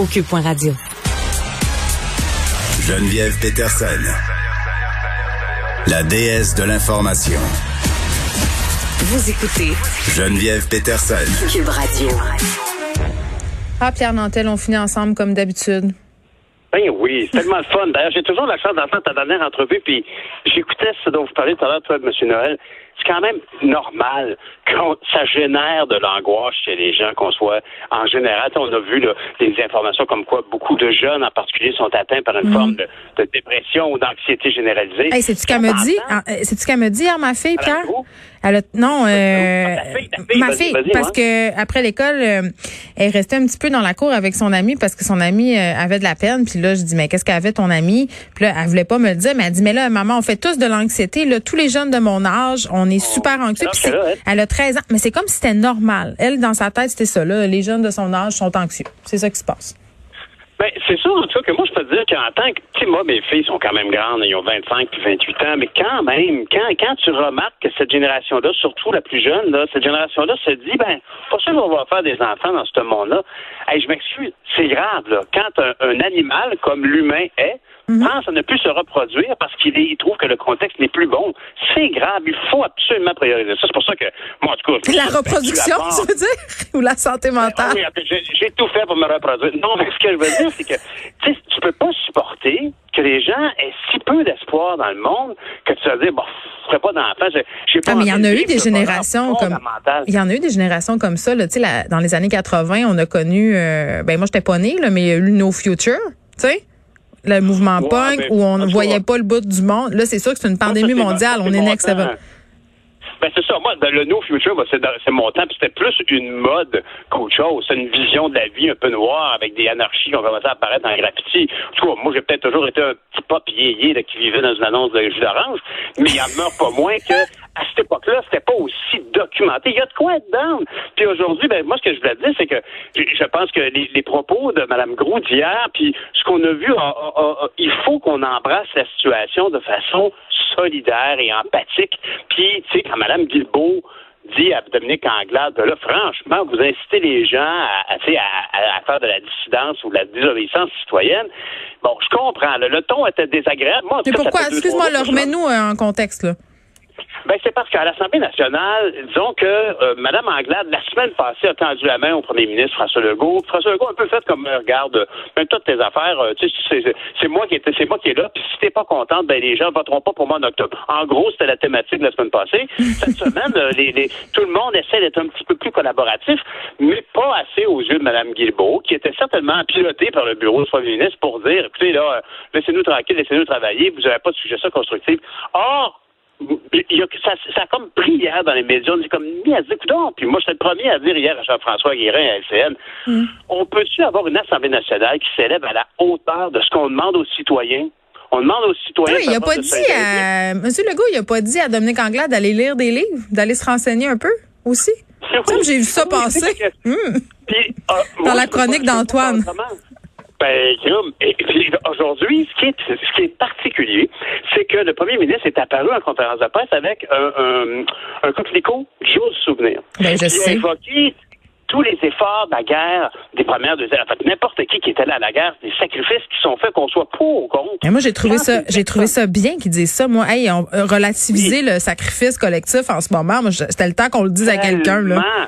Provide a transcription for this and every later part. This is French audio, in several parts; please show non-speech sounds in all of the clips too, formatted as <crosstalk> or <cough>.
au cube.radio. Geneviève Peterson, la déesse de l'information. Vous écoutez Geneviève Peterson. Cube Radio. Ah, Pierre Nantel, on finit ensemble comme d'habitude. Ben oui, c'est tellement le fun. D'ailleurs, j'ai toujours la chance d'entendre ta dernière entrevue, puis j'écoutais ce dont vous parlez tout à l'heure, toi, M. Noël. C'est quand même normal que ça génère de l'angoisse chez les gens, qu'on soit en général. On a vu là, des informations comme quoi beaucoup de jeunes, en particulier, sont atteints par une forme de, de, dépression ou d'anxiété généralisée. Hey, c'est-tu qu'elle me dit? Ah, euh, C'est-tu qu'elle me dit hier, ma fille, Pierre? Elle a, non, euh, ma fille, parce que après l'école, euh, elle restait un petit peu dans la cour avec son amie parce que son amie euh, avait de la peine. Puis là, je dis mais qu'est-ce qu'avait ton amie? Puis là, elle voulait pas me le dire, mais elle dit mais là, maman, on fait tous de l'anxiété. Là, tous les jeunes de mon âge, on est Oh. super anxieux. Elle a 13 ans, mais c'est comme si c'était normal. Elle, dans sa tête, c'était ça. Là, les jeunes de son âge sont anxieux. C'est ça qui se passe. Ben, c'est sûr, en tout cas, que moi, je peux te dire qu'en tant que, tu sais, moi, mes filles sont quand même grandes, ils ont 25 puis 28 ans, mais quand même, quand, quand tu remarques que cette génération-là, surtout la plus jeune, là, cette génération-là se dit, ben, pas sûr qu'on va faire des enfants dans ce monde-là. Hey, je m'excuse, c'est grave, là. Quand un, un animal comme l'humain est, pense à ne plus se reproduire parce qu'il trouve que le contexte n'est plus bon. C'est grave. Il faut absolument prioriser ça. C'est pour ça que, moi, en tout cas, La reproduction, <laughs> tu veux dire, ou la santé Ah mentale? oui, attends, j'ai j'ai tout fait pour me reproduire. Non, mais ce que je veux dire, c'est que tu tu peux pas supporter que les gens aient si peu d'espoir dans le monde que tu vas dire, bon, je ferai pas d'enfant. j'ai- j'ai pas Ah, mais il y en a de eu des générations comme il y en a eu des générations comme ça là, la- dans les années 80, on a connu euh, ben moi j'étais pas née là mais il y a eu No Future, tu sais le mouvement Ouais, punk où on ne voyait pas le bout du monde. Là, c'est sûr que c'est une pandémie mondiale, on est next level. Ben c'est ça. Moi, ben, le No Future, ben, c'est dans- mon temps. C'était plus une mode qu'autre chose. C'est une vision de la vie un peu noire avec des anarchies qui ont commencé à apparaître en graffiti. En tout cas, moi, j'ai peut-être toujours été un petit pop yéyé qui vivait dans une annonce de jus d'orange, mais il en meurt pas moins que à cette époque-là, c'était pas aussi documenté. Il y a de quoi être down. Puis aujourd'hui, ben moi, ce que je voulais dire, c'est que je pense que les, les propos de Mme Groux d'hier, puis ce qu'on a vu, a- a- a- a- il faut qu'on embrasse la situation de façon solidaire et empathique. Puis, tu sais, quand Mme Guilbeault dit à Dominique Anglade, ben là, franchement, vous incitez les gens à, faire de la dissidence ou de la désobéissance citoyenne. Bon, je comprends. Le, le ton était désagréable. Moi, en Mais tout cas, ça pourquoi? excuse-moi, remets-nous euh, en contexte là. Ben, c'est parce qu'à l'Assemblée nationale, disons que euh, Mme Anglade, la semaine passée, a tendu la main au premier ministre François Legault. François Legault a un peu fait comme, euh, regarde, euh, même toutes tes affaires, euh, tu sais, c'est- moi qui étais, c'est moi qui est là, puis si t'es pas contente, ben les gens voteront pas pour moi en octobre. En gros, c'était la thématique de la semaine passée. Cette <laughs> semaine, les, les- tout le monde essaie d'être un petit peu plus collaboratif, mais pas assez aux yeux de Mme Guilbeault, qui était certainement pilotée par le bureau du premier ministre pour dire, écoutez, là, laissez-nous tranquille, laissez-nous travailler, vous n'avez pas de suggestions constructives. Or, il y a, ça, ça a comme pris hier dans les médias. On est comme mis à dire. Puis moi, j'étais le premier à dire hier à Jean-François Guérin à LCN, on peut-tu avoir une Assemblée nationale qui s'élève à la hauteur de ce qu'on demande aux citoyens? On demande aux citoyens. Oui, il a pas dit à Monsieur Legault, il a pas dit à Dominique Anglade d'aller lire des livres, d'aller se renseigner un peu aussi. <laughs> Que j'ai vu ça Oui, passer. que-. Puis, euh, moi, Dans la chronique d'Antoine. Ben, aujourd'hui, ce qui est ce qui est particulier, c'est que le premier ministre est apparu en conférence de presse avec un, un, un coquelicot du souvenir. Ben, je Il a sais. évoqué tous les efforts de la guerre des premières, deuxièmes, en fait, n'importe qui qui était là à la guerre, des sacrifices qui sont faits, qu'on soit pour ou contre. Mais moi, j'ai trouvé Quand ça, j'ai trouvé ça bien qu'ils disent ça. Moi, hey, on, euh, relativiser le sacrifice collectif en ce moment. Moi, c'était le temps qu'on le dise à quelqu'un, là. Tellement.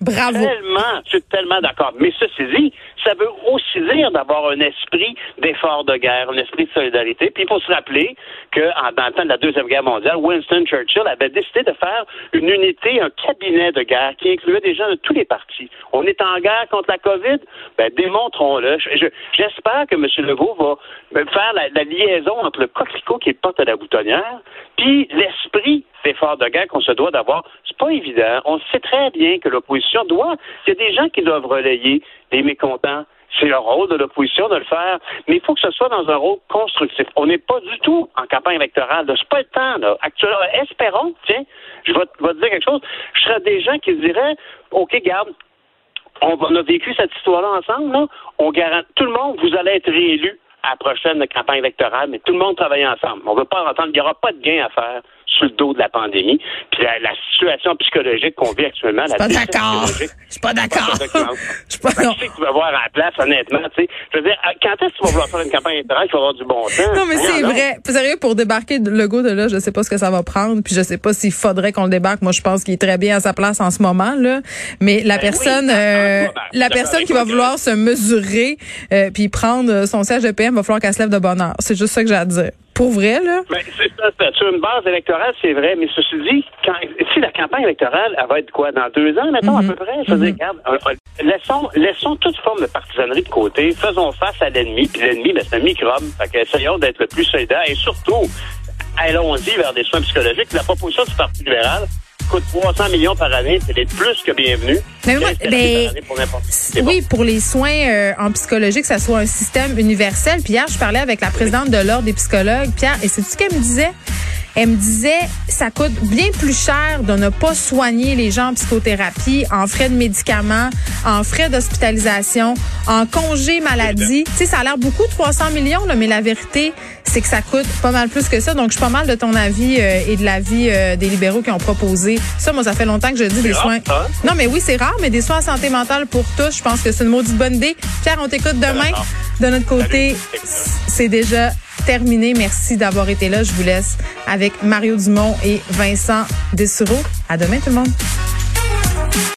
Bravo. Tellement, je suis tellement d'accord. Mais ceci dit, ça veut aussi dire d'avoir un esprit d'effort de guerre, un esprit de solidarité. Puis il faut se rappeler que dans le temps de la Deuxième Guerre mondiale, Winston Churchill avait décidé de faire une unité, un cabinet de guerre qui incluait des gens de tous les partis. On est en guerre contre la COVID, ben démontrons-le. Je- je- J'espère que M. Legault va ben, faire la, la liaison entre le coquelicot qui porte à la boutonnière, puis l'esprit d'effort de guerre qu'on se doit d'avoir. C'est pas évident. On sait très bien que l'opposition doit. Il y a des gens qui doivent relayer les mécontents. C'est le rôle de l'opposition de le faire. Mais il faut que ce soit dans un rôle constructif. On n'est pas du tout en campagne électorale. C'est pas le temps, là. Actuellement, espérons, tiens, je vais, te- dire quelque chose. Je serais des gens qui diraient, OK, garde, on a vécu cette histoire-là ensemble, là. On garantit, tout le monde, vous allez être réélu à la prochaine campagne électorale, mais tout le monde travaille ensemble. On ne veut pas entendre, il n'y aura pas de gain à faire sur le dos de la pandémie. Puis la, situation psychologique qu'on vit actuellement, la pas d'accord. Je suis pas d'accord. Je suis pas d'accord. sais que tu vas voir à la place, honnêtement, tu sais. Je veux dire, quand est-ce que tu vas vouloir faire une campagne électorale qui va avoir du bon sens? Non, mais c'est vrai. Sérieux, pour débarquer le go de là, je sais pas ce que ça va prendre, puis je sais pas s'il faudrait qu'on le débarque. Moi, je pense qu'il est très bien à sa place en ce moment, là. Mais la ben personne, euh, la personne qui va vouloir se mesurer, euh, puis prendre son siège de PM, va falloir qu'elle se lève de bonheur. C'est juste ça que j'ai à dire. Pour vrai, là? Ben, c'est ça. Sur une base électorale, c'est vrai. Mais ceci dit, quand, si la campagne électorale, elle va être quoi? Dans deux ans, mettons, à mhm. peu près? Je veux dire, mhm. regarde, laissons, laissons toute forme de partisanerie de côté. Faisons face à l'ennemi. Puis l'ennemi, ben, c'est un microbe. Fait que essayons d'être le plus solidaire. Et surtout, allons-y vers des soins psychologiques. La proposition du Parti libéral, coûte 300 millions par année, c'est plus que bienvenu. Mais ben, oui, pour les soins euh, en psychologie, que ça soit un système universel. Puis hier, je parlais avec la présidente de l'Ordre des psychologues, Pierre, et c'est ce qu'elle me disait. Elle me disait, ça coûte bien plus cher de ne pas soigner les gens en psychothérapie, en frais de médicaments, en frais d'hospitalisation, en congé maladie. Tu sais, ça a l'air beaucoup, 300 millions, là, mais la vérité, c'est que ça coûte pas mal plus que ça. Donc, je suis pas mal de ton avis euh, et de l'avis euh, des libéraux qui ont proposé ça. Moi, ça fait longtemps que je dis des soins. Non, mais oui, c'est rare, mais des soins en santé mentale pour tous, je pense que c'est une maudite bonne idée. Pierre, on t'écoute demain. De notre côté, c'est déjà terminé. Merci d'avoir été là. Je vous laisse avec Mario Dumont et Vincent Dessureau. À demain, tout le monde.